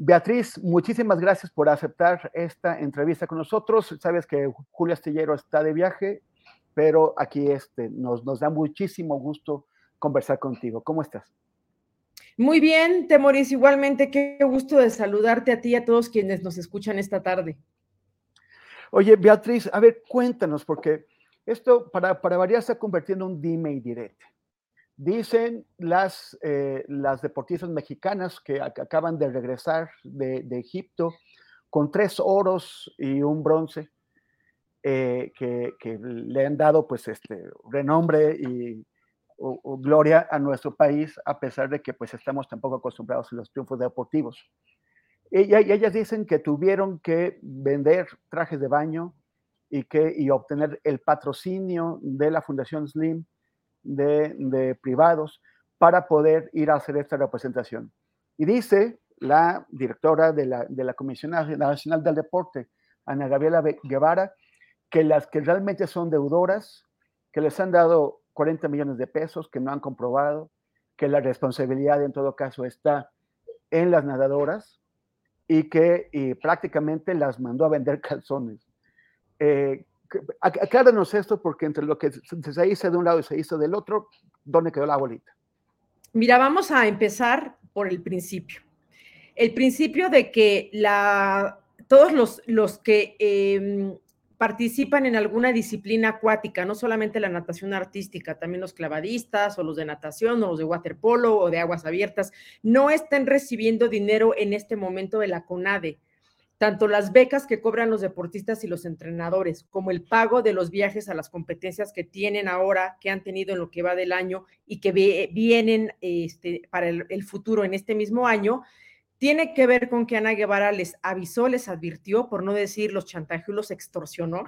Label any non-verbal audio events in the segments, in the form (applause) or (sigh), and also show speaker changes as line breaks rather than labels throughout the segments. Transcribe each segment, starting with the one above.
Beatriz, muchísimas gracias por aceptar esta entrevista con nosotros. Sabes que Julio Astillero está de viaje, pero aquí este, nos, nos da muchísimo gusto conversar contigo. ¿Cómo estás?
Muy bien, Temoris, igualmente qué gusto de saludarte a ti y a todos quienes nos escuchan esta tarde.
Oye, Beatriz, a ver, cuéntanos, porque esto para, para variar está convirtiendo en un dime y direte. Dicen las, eh, las deportistas mexicanas que ac acaban de regresar de, de, Egipto con tres oros y un bronce eh, que, que, le han dado pues este renombre y gloria a nuestro país a pesar de que pues estamos tampoco acostumbrados a los triunfos deportivos. Y ellas dicen que tuvieron que vender trajes de baño y, que, y obtener el patrocinio de la Fundación Slim de, privados para poder ir a hacer esta representación. Y dice la directora de la, de la Comisión Nacional del Deporte, Ana Gabriela Guevara, que las que realmente son deudoras, que les han dado 40 millones de pesos, que no han comprobado, que la responsabilidad en todo caso está en las nadadoras y que prácticamente las mandó a vender (laughs) calzones. Eh, acláranos esto porque entre lo que se hizo de un lado y se hizo del otro, ¿dónde quedó la bolita?
Mira, vamos a empezar por el principio. El principio de que la, todos los, los que eh, participan en alguna disciplina acuática, no solamente la natación artística, también los clavadistas o los de natación o los de waterpolo o de aguas abiertas, no estén recibiendo dinero en este momento de la CONADE tanto las becas que cobran los deportistas y los entrenadores, como el pago de los viajes a las competencias que tienen ahora, que han tenido en lo que va del año y que vienen este, para el, futuro en este mismo año, tiene que ver con que Ana Guevara les avisó, les advirtió, por no decir los chantajeó, los extorsionó.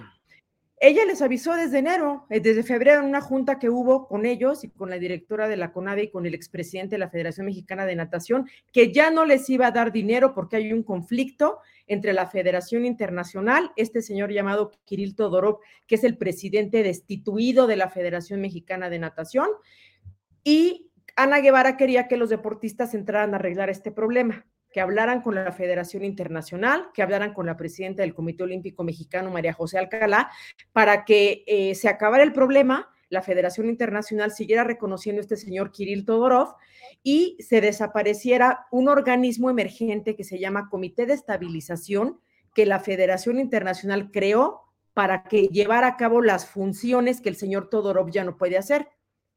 Ella les avisó desde enero, eh, desde febrero, en una junta que hubo con ellos y con la directora de la CONADE y con el expresidente de la Federación Mexicana de Natación, que ya no les iba a dar dinero porque hay un conflicto entre la Federación Internacional, este señor llamado Kirill Todorov, que es el presidente destituido de la Federación Mexicana de Natación, y Ana Guevara quería que los deportistas entraran a arreglar este problema que hablaran con la Federación Internacional, que hablaran con la presidenta del Comité Olímpico Mexicano, María José Alcalá, para que eh, se acabara el problema, la Federación Internacional siguiera reconociendo a este señor Kirill Todorov y se desapareciera un organismo emergente que se llama Comité de Estabilización, que la Federación Internacional creó para que llevara a cabo las funciones que el señor Todorov ya no puede hacer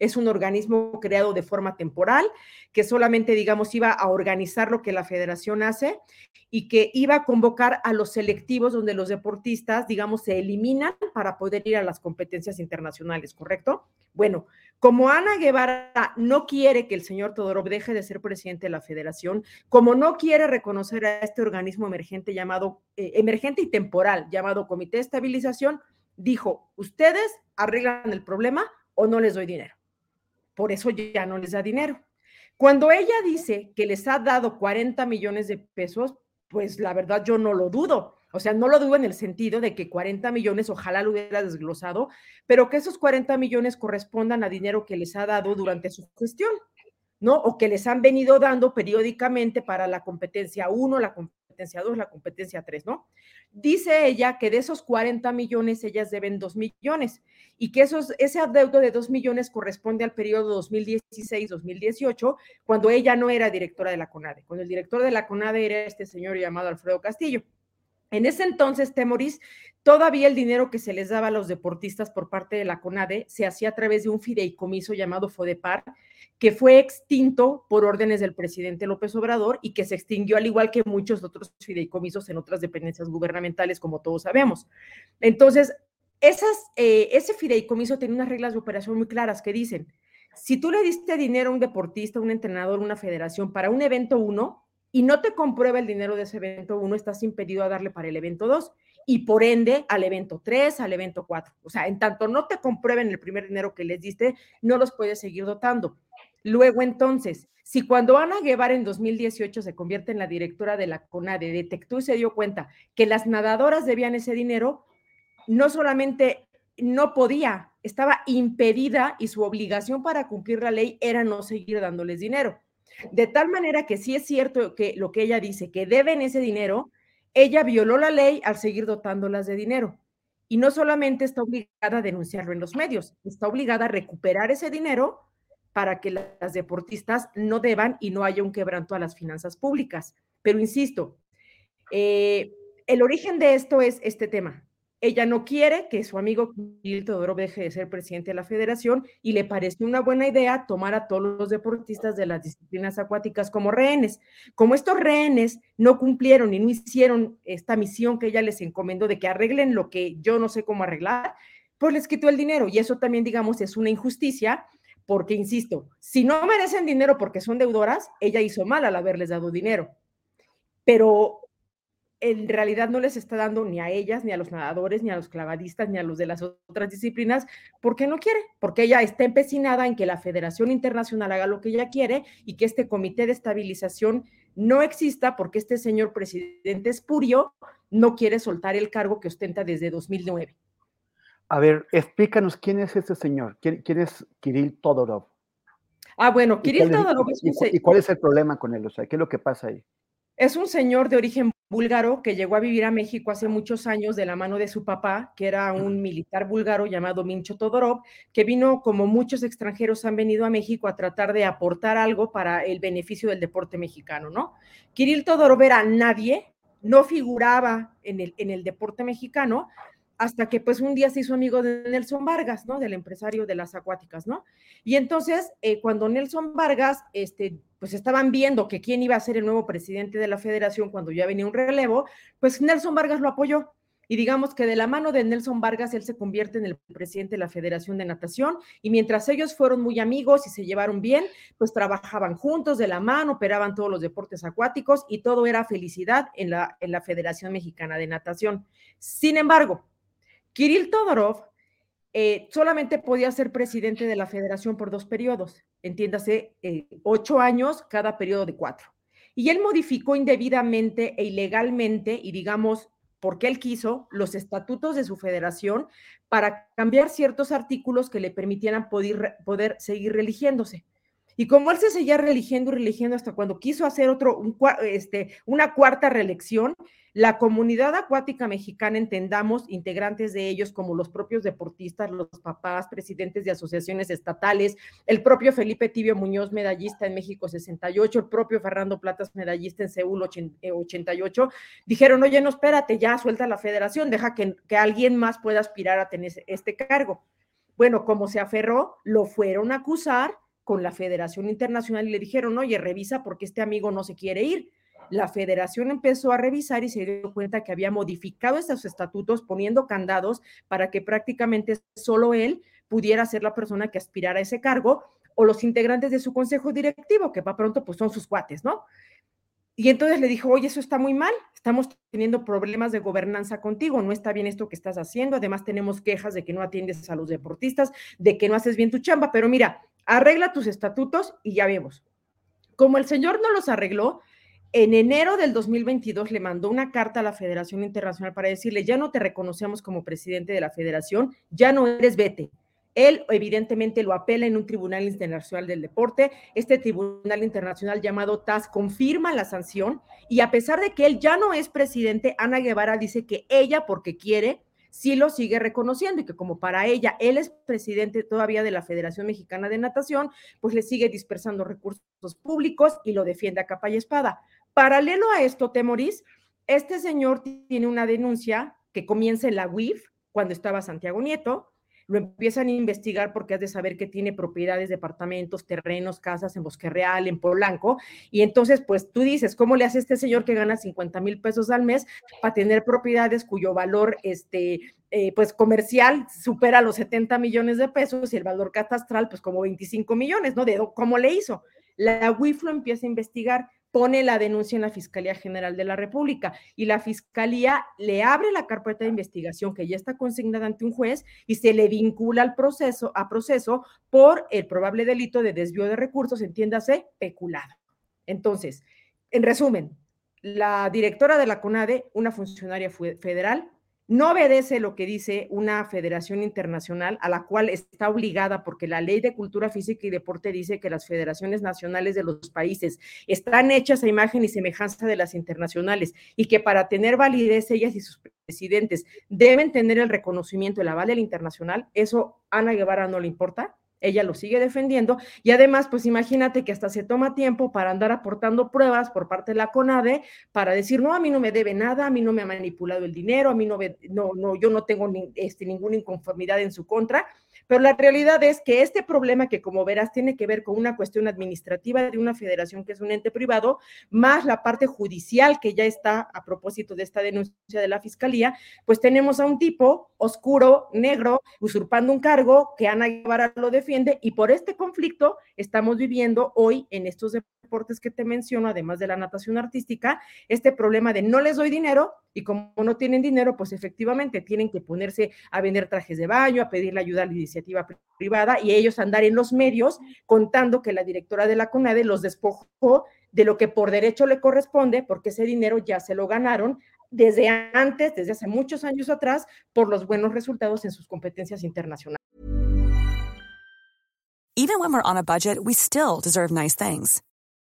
es un organismo creado de forma temporal, que solamente, digamos, iba a organizar lo que la federación hace y que iba a convocar a los selectivos donde los deportistas, digamos, se eliminan para poder ir a las competencias internacionales, ¿correcto? Bueno, como Ana Guevara no quiere que el señor Todorov deje de ser presidente de la federación, como no quiere reconocer a este organismo emergente llamado, eh, emergente y temporal, llamado Comité de Estabilización, dijo, ustedes arreglan el problema o no les doy dinero por eso ya no les da dinero. Cuando ella dice que les ha dado 40 millones de pesos, pues la verdad yo no lo dudo. O sea, no lo dudo en el sentido de que 40 millones ojalá lo hubiera desglosado, pero que esos 40 millones correspondan a dinero que les ha dado durante su gestión, ¿no? O que les han venido dando periódicamente para la competencia 1, la competencia competencia 2, la competencia 3, ¿no? Dice ella que de esos 40 millones ellas deben 2 millones y que esos, ese adeudo de 2 millones corresponde al periodo 2016-2018, cuando ella no era directora de la CONADE, cuando el director de la CONADE era este señor llamado Alfredo Castillo. En ese entonces, Temoris, todavía el dinero que se les daba a los deportistas por parte de la CONADE se hacía a través de un fideicomiso llamado FODEPAR, que fue extinto por órdenes del presidente López Obrador y que se extinguió al igual que muchos otros fideicomisos en otras dependencias gubernamentales, como todos sabemos. Entonces, eh, ese fideicomiso tiene unas reglas de operación muy claras que dicen, si tú le diste dinero a un deportista, un entrenador, una federación para un evento 1, y no te comprueba el dinero de ese evento 1, estás impedido a darle para el evento 2 y por ende al evento 3, al evento 4. O sea, en tanto no te comprueben el primer dinero que les diste, no los puedes seguir dotando. Luego entonces, si cuando Ana Guevara en 2018 se convierte en la directora de la CONADE, detectó y se dio cuenta que las nadadoras debían ese dinero, no solamente no podía, estaba impedida y su obligación para cumplir la ley era no seguir dándoles dinero. De tal manera que sí es cierto que lo que ella dice, que deben ese dinero, ella violó la ley al seguir dotándolas de dinero. Y no solamente está obligada a denunciarlo en los medios, está obligada a recuperar ese dinero para que las deportistas no deban y no haya un quebranto a las finanzas públicas. Pero insisto, eh, el origen de esto es este tema. Ella no quiere que su amigo Kirill Todorov deje de ser presidente de la federación y le pareció una buena idea tomar a todos los deportistas de las disciplinas acuáticas como rehenes. Como estos rehenes no cumplieron y no hicieron esta misión que ella les encomendó de que arreglen lo que yo no sé cómo arreglar, pues les quitó el dinero. Y eso también, digamos, es una injusticia porque, insisto, si no merecen dinero porque son deudoras, ella hizo mal al haberles dado dinero. Pero en realidad no les está dando ni a ellas, ni a los nadadores, ni a los clavadistas, ni a los de las otras disciplinas, porque no quiere, porque ella está empecinada en que la Federación Internacional haga lo que ella quiere y que este comité de estabilización no exista porque este señor presidente espurio no quiere soltar el cargo que ostenta desde 2009.
A ver, explícanos quién es este señor, quién, es Kirill Todorov.
Ah, bueno, Kirill Todorov
es ¿Y cuál es el problema con él? O sea, ¿qué es lo que pasa ahí?
Es un señor de origen búlgaro que llegó a vivir a México hace muchos años de la mano de su papá, que era un militar búlgaro llamado Mincho Todorov, que vino como muchos extranjeros han venido a México a tratar de aportar algo para el beneficio del deporte mexicano, ¿no? Kirill Todorov era nadie, no figuraba en el, en el deporte mexicano, hasta que pues un día se hizo amigo de Nelson Vargas, ¿no? Del empresario de las acuáticas, ¿no? Y entonces, eh, cuando Nelson Vargas, este, pues estaban viendo que quién iba a ser el nuevo presidente de la federación cuando ya venía un relevo, pues Nelson Vargas lo apoyó. Y digamos que de la mano de Nelson Vargas, él se convierte en el presidente de la Federación de Natación. Y mientras ellos fueron muy amigos y se llevaron bien, pues trabajaban juntos de la mano, operaban todos los deportes acuáticos y todo era felicidad en la, en la Federación Mexicana de Natación. Sin embargo, Kirill Todorov eh, solamente podía ser presidente de la federación por dos periodos, entiéndase, eh, ocho años cada periodo de cuatro. Y él modificó indebidamente e ilegalmente, y digamos, porque él quiso, los estatutos de su federación para cambiar ciertos artículos que le permitieran poder, poder seguir religiéndose. Y como él se seguía religiendo y religiendo hasta cuando quiso hacer otro, este, una cuarta reelección, la comunidad acuática mexicana, entendamos, integrantes de ellos como los propios deportistas, los papás, presidentes de asociaciones estatales, el propio Felipe Tibio Muñoz, medallista en México 68, el propio Fernando Platas, medallista en Seúl 88, eh, dijeron, oye, no, espérate, ya suelta la federación, deja que, que alguien más pueda aspirar a tener este cargo. Bueno, como se aferró, lo fueron a acusar con la Federación Internacional y le dijeron, oye, revisa porque este amigo no se quiere ir la federación empezó a revisar y se dio cuenta que había modificado estos estatutos poniendo candados para que prácticamente solo él pudiera ser la persona que aspirara a ese cargo o los integrantes de su consejo directivo, que va pronto pues son sus cuates, ¿no? Y entonces le dijo, oye, eso está muy mal, estamos teniendo problemas de gobernanza contigo, no está bien esto que estás haciendo, además tenemos quejas de que no atiendes a los deportistas, de que no haces bien tu chamba, pero mira, arregla tus estatutos y ya vemos. Como el señor no los arregló, en enero del 2022 le mandó una carta a la Federación Internacional para decirle, ya no te reconocemos como presidente de la federación, ya no eres vete. Él evidentemente lo apela en un tribunal internacional del deporte. Este tribunal internacional llamado TAS confirma la sanción y a pesar de que él ya no es presidente, Ana Guevara dice que ella, porque quiere, sí lo sigue reconociendo y que como para ella él es presidente todavía de la Federación Mexicana de Natación, pues le sigue dispersando recursos públicos y lo defiende a capa y espada. Paralelo a esto, Temoris, este señor tiene una denuncia que comienza en la UIF cuando estaba Santiago Nieto, lo empiezan a investigar porque has de saber que tiene propiedades, departamentos, terrenos, casas en Bosque Real, en Polanco, y entonces pues tú dices, ¿cómo le hace este señor que gana 50 mil pesos al mes para tener propiedades cuyo valor, este, eh, pues comercial supera los 70 millones de pesos y el valor catastral pues como 25 millones, ¿no? De cómo le hizo. La WIF lo empieza a investigar, pone la denuncia en la Fiscalía General de la República y la Fiscalía le abre la carpeta de investigación que ya está consignada ante un juez y se le vincula al proceso, a proceso por el probable delito de desvío de recursos, entiéndase, peculado. Entonces, en resumen, la directora de la CONADE, una funcionaria federal, no obedece lo que dice una federación internacional a la cual está obligada porque la ley de cultura física y deporte dice que las federaciones nacionales de los países están hechas a imagen y semejanza de las internacionales y que para tener validez ellas y sus presidentes deben tener el reconocimiento, el aval del internacional, eso Ana Guevara no le importa ella lo sigue defendiendo y además, pues imagínate que hasta se toma tiempo para andar aportando pruebas por parte de la CONADE para decir, no, a mí no me debe nada, a mí no me ha manipulado el dinero, a mí no, no, no yo no tengo este, ninguna inconformidad en su contra, pero la realidad es que este problema que como verás tiene que ver con una cuestión administrativa de una federación que es un ente privado, más la parte judicial que ya está a propósito de esta denuncia de la fiscalía, pues tenemos a un tipo oscuro, negro, usurpando un cargo que Ana Guevara lo defiende y por este conflicto estamos viviendo hoy en estos deportes que te menciono, además de la natación artística, este problema de no les doy dinero y como no tienen dinero, pues efectivamente tienen que ponerse a vender trajes de baño, a pedirle ayuda a la iniciativa privada y ellos andar en los medios contando que la directora de la CONADE los despojó de lo que por derecho le corresponde, porque ese dinero ya se lo ganaron desde antes, desde hace muchos años atrás, por los buenos resultados en sus competencias internacionales.
Even when we're on a budget, we still deserve nice things.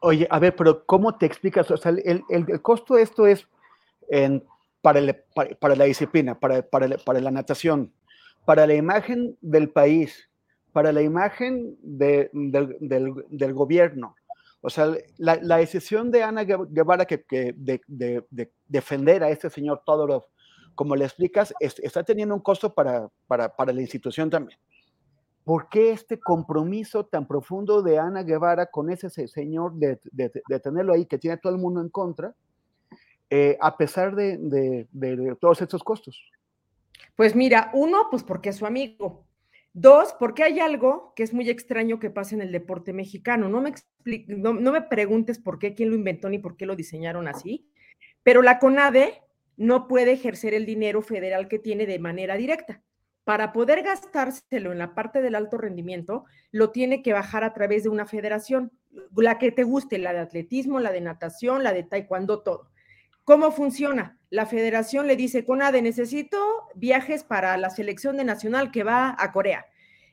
Oye, a ver, pero ¿cómo te explicas? O sea, el, el, costo de esto es para, el, para, la disciplina, para, para, para la natación, para la imagen del país, para la imagen de, del, del, gobierno. O sea, la, la, decisión de Ana Guevara que, que de, de, defender a este señor Todorov, como le explicas, es, está teniendo un costo para, para, para la institución también. ¿Por qué este compromiso tan profundo de Ana Guevara con ese señor de, tenerlo ahí, que tiene todo el mundo en contra, eh, a pesar de, de, todos estos costos?
Pues mira, uno, pues porque es su amigo. Dos, porque hay algo que es muy extraño que pasa en el deporte mexicano. No me, no, no me preguntes por qué, quién lo inventó ni por qué lo diseñaron así, pero la CONADE no puede ejercer el dinero federal que tiene de manera directa. Para poder gastárselo en la parte del alto rendimiento, lo tiene que bajar a través de una federación, la que te guste, la de atletismo, la de natación, la de taekwondo, todo. ¿Cómo funciona? La federación le dice, CONADE, necesito viajes para la selección de nacional que va a Corea.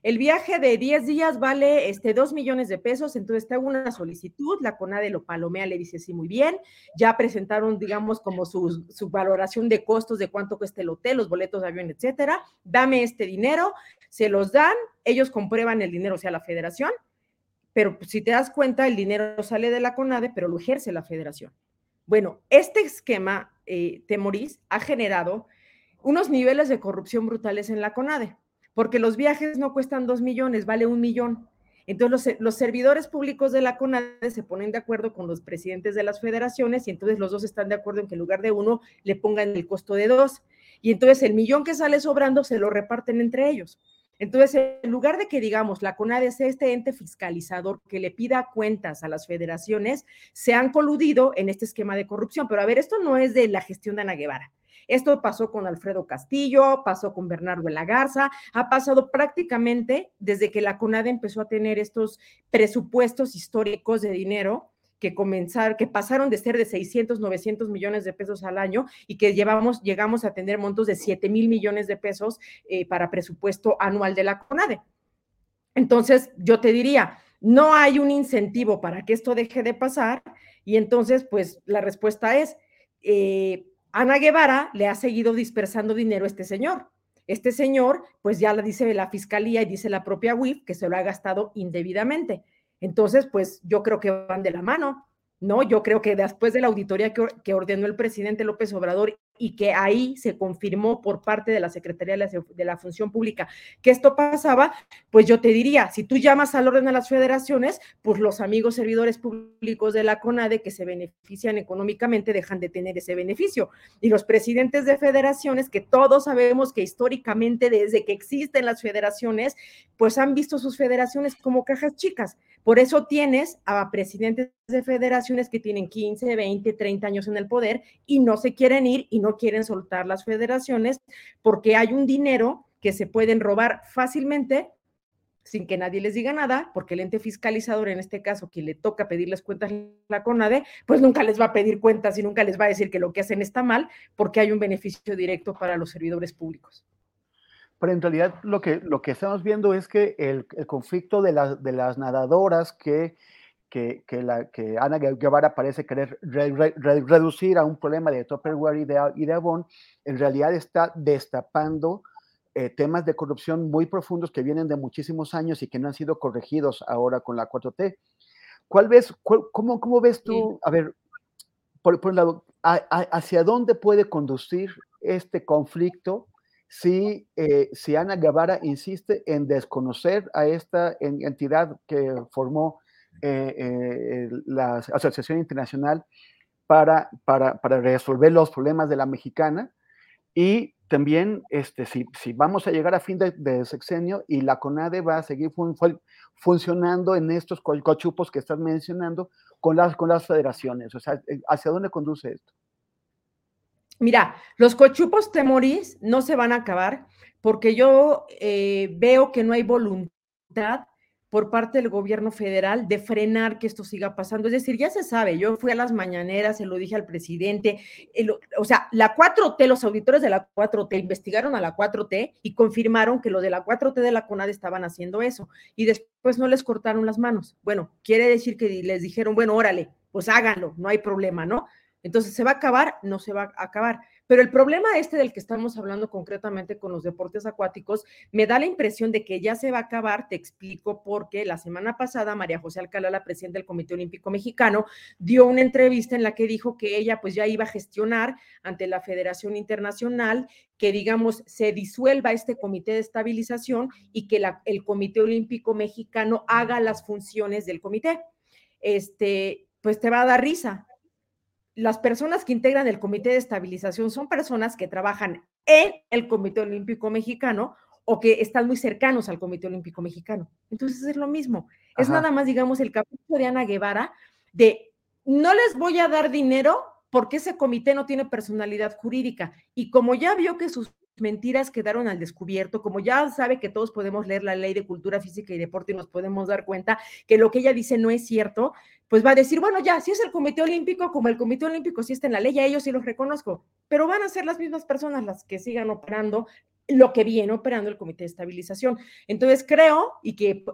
El viaje de 10 días vale este, 2 millones de pesos, entonces te hago una solicitud, la CONADE lo palomea, le dice sí, muy bien, ya presentaron, digamos, como su, valoración de costos de cuánto cuesta el hotel, los boletos de avión, etcétera, dame este dinero, se los dan, ellos comprueban el dinero, o sea, la federación, pero si te das cuenta, el dinero sale de la CONADE, pero lo ejerce la federación. Bueno, este esquema, eh, Temorís, ha generado unos niveles de corrupción brutales en la CONADE porque los viajes no cuestan dos millones, vale un millón. Entonces los, servidores públicos de la CONADE se ponen de acuerdo con los presidentes de las federaciones y entonces los dos están de acuerdo en que en lugar de uno le pongan el costo de dos. Y entonces el millón que sale sobrando se lo reparten entre ellos. Entonces, en lugar de que digamos la CONADE sea este ente fiscalizador que le pida cuentas a las federaciones, se han coludido en este esquema de corrupción. Pero a ver, esto no es de la gestión de Ana Guevara. Esto pasó con Alfredo Castillo, pasó con Bernardo de la Garza, ha pasado prácticamente desde que la CONADE empezó a tener estos presupuestos históricos de dinero que comenzar, que pasaron de ser de 600, 900 millones de pesos al año y que llevamos, llegamos a tener montos de 7 mil millones de pesos eh, para presupuesto anual de la CONADE. Entonces, yo te diría, no hay un incentivo para que esto deje de pasar y entonces, pues la respuesta es, eh, Ana Guevara le ha seguido dispersando dinero a este señor. Este señor, pues ya lo dice la fiscalía y dice la propia WIF que se lo ha gastado indebidamente. Entonces, pues yo creo que van de la mano. ¿no? Yo creo que después de la auditoría que, ordenó el presidente López Obrador y que ahí se confirmó por parte de la Secretaría de la, Función Pública que esto pasaba, pues yo te diría, si tú llamas al orden de las federaciones, pues los amigos servidores públicos de la CONADE que se benefician económicamente dejan de tener ese beneficio. Y los presidentes de federaciones, que todos sabemos que históricamente desde que existen las federaciones, pues han visto sus federaciones como cajas chicas. Por eso tienes a presidentes de federaciones que tienen 15, 20, 30 años en el poder y no se quieren ir y no quieren soltar las federaciones porque hay un dinero que se pueden robar fácilmente sin que nadie les diga nada, porque el ente fiscalizador, en este caso, quien le toca pedirles cuentas la CONADE, pues nunca les va a pedir cuentas y nunca les va a decir que lo que hacen está mal, porque hay un beneficio directo para los servidores públicos
pero en realidad lo que, lo que estamos viendo es que el, conflicto de, de, las nadadoras que, que, que, la, que Ana Guevara parece querer reducir a un problema de Tupperware y de, y de Avon, en realidad está destapando eh, temas de corrupción muy profundos que vienen de muchísimos años y que no han sido corregidos ahora con la 4T. ¿Cuál ves, cómo, cómo, ves tú, a ver, por, por lado, hacia dónde puede conducir este conflicto si, eh, si Ana Guevara insiste en desconocer a esta entidad que formó eh, eh, la Asociación Internacional para, para, para, resolver los problemas de la mexicana y también este, si, si vamos a llegar a fin de, sexenio y la CONADE va a seguir funcionando en estos cochupos que estás mencionando con las, con las federaciones, o sea, ¿hacia dónde conduce esto?
Mira, los cochupos temorís no se van a acabar porque yo eh, veo que no hay voluntad por parte del gobierno federal de frenar que esto siga pasando. Es decir, ya se sabe, yo fui a las mañaneras, se lo dije al presidente, o sea, la 4T, los auditores de la 4T investigaron a la 4T y confirmaron que los de la 4T de la CONAD estaban haciendo eso y después no les cortaron las manos. Bueno, quiere decir que les dijeron, bueno, órale, pues háganlo, no hay problema, ¿no? Entonces, ¿se va a acabar? No se va a acabar. Pero el problema este del que estamos hablando concretamente con los deportes acuáticos, me da la impresión de que ya se va a acabar. Te explico porque la semana pasada María José Alcalá, la presidenta del Comité Olímpico Mexicano, dio una entrevista en la que dijo que ella pues ya iba a gestionar ante la Federación Internacional que digamos se disuelva este comité de estabilización y que el Comité Olímpico Mexicano haga las funciones del comité. Este, pues te va a dar risa, las personas que integran el Comité de Estabilización son personas que trabajan en el Comité Olímpico Mexicano o que están muy cercanos al Comité Olímpico Mexicano. Entonces es lo mismo. Es nada más, digamos, el capítulo de Ana Guevara de no les voy a dar dinero porque ese comité no tiene personalidad jurídica. Y como ya vio que sus mentiras quedaron al descubierto, como ya sabe que todos podemos leer la ley de cultura física y deporte y nos podemos dar cuenta que lo que ella dice no es cierto, pues va a decir, bueno, ya, si es el Comité Olímpico, como el Comité Olímpico sí está en la ley, a ellos sí los reconozco, pero van a ser las mismas personas las que sigan operando lo que viene operando el Comité de Estabilización. Entonces creo y que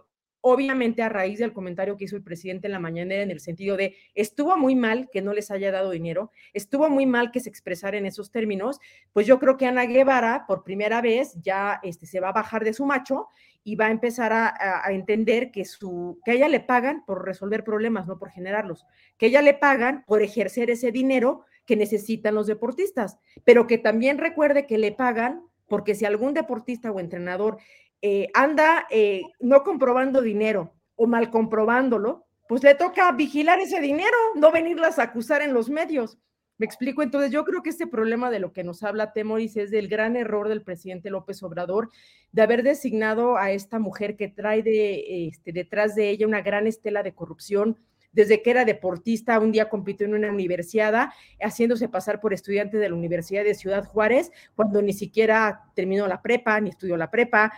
obviamente a raíz del comentario que hizo el presidente en la mañanera en el sentido de estuvo muy mal que no les haya dado dinero, estuvo muy mal que se expresara en esos términos, pues yo creo que Ana Guevara por primera vez ya este, se va a bajar de su macho y va a empezar a, a, entender que, su, que a ella le pagan por resolver problemas, no por generarlos, que ella le pagan por ejercer ese dinero que necesitan los deportistas, pero que también recuerde que le pagan porque si algún deportista o entrenador eh, anda eh, no comprobando dinero o mal comprobándolo, pues le toca vigilar ese dinero, no venirlas a acusar en los medios. Me explico, entonces yo creo que este problema de lo que nos habla Temoris es del gran error del presidente López Obrador de haber designado a esta mujer que trae de, este, detrás de ella una gran estela de corrupción, desde que era deportista, un día compitió en una universidad, haciéndose pasar por estudiante de la Universidad de Ciudad Juárez, cuando ni siquiera terminó la prepa, ni estudió la prepa,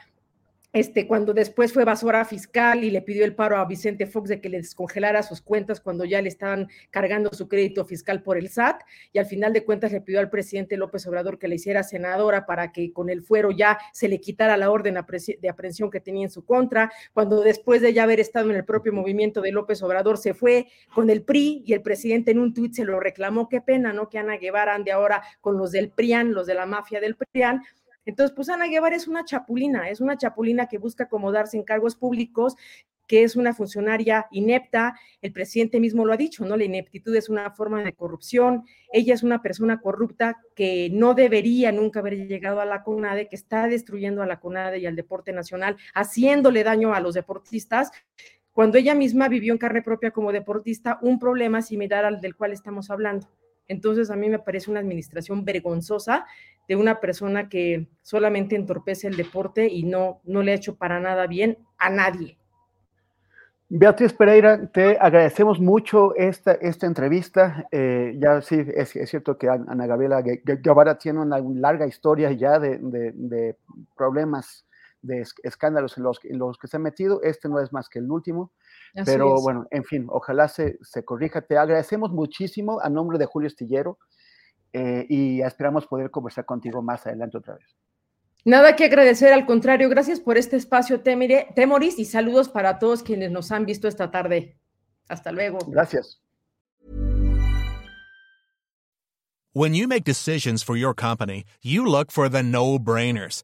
este, cuando después fue basura fiscal y le pidió el paro a Vicente Fox de que le descongelara sus cuentas cuando ya le estaban cargando su crédito fiscal por el SAT, y al final de cuentas le pidió al presidente López Obrador que le hiciera senadora para que con el fuero ya se le quitara la orden de aprehensión que tenía en su contra, cuando después de ya haber estado en el propio movimiento de López Obrador se fue con el PRI y el presidente en un tuit se lo reclamó, qué pena, ¿no? Que Ana Guevara ande ahora con los del PRIAN, los de la mafia del PRIAN, entonces, pues Ana Guevara es una chapulina, es una chapulina que busca acomodarse en cargos públicos, que es una funcionaria inepta, el presidente mismo lo ha dicho, ¿no? La ineptitud es una forma de corrupción, ella es una persona corrupta que no debería nunca haber llegado a la CONADE, que está destruyendo a la CONADE y al deporte nacional, haciéndole daño a los deportistas, cuando ella misma vivió en carne propia como deportista un problema similar al del cual estamos hablando. Entonces, a mí me parece una administración vergonzosa de una persona que solamente entorpece el deporte y no, no le ha hecho para nada bien a nadie.
Beatriz Pereira, te agradecemos mucho esta, esta entrevista. Eh, ya sí, es, cierto que Ana Gabriela Guevara tiene una larga historia ya de, de, problemas, de escándalos en los, en los, que se ha metido. Este no es más que el último. Pero bueno, en fin, ojalá se, se, corrija. Te agradecemos muchísimo a nombre de Julio Estillero eh, y esperamos poder conversar contigo más adelante otra vez.
Nada que agradecer, al contrario, gracias por este espacio, Temoris, y saludos para todos quienes nos han visto esta tarde. Hasta luego.
Gracias.
When you make decisions for your company, you look for the no-brainers.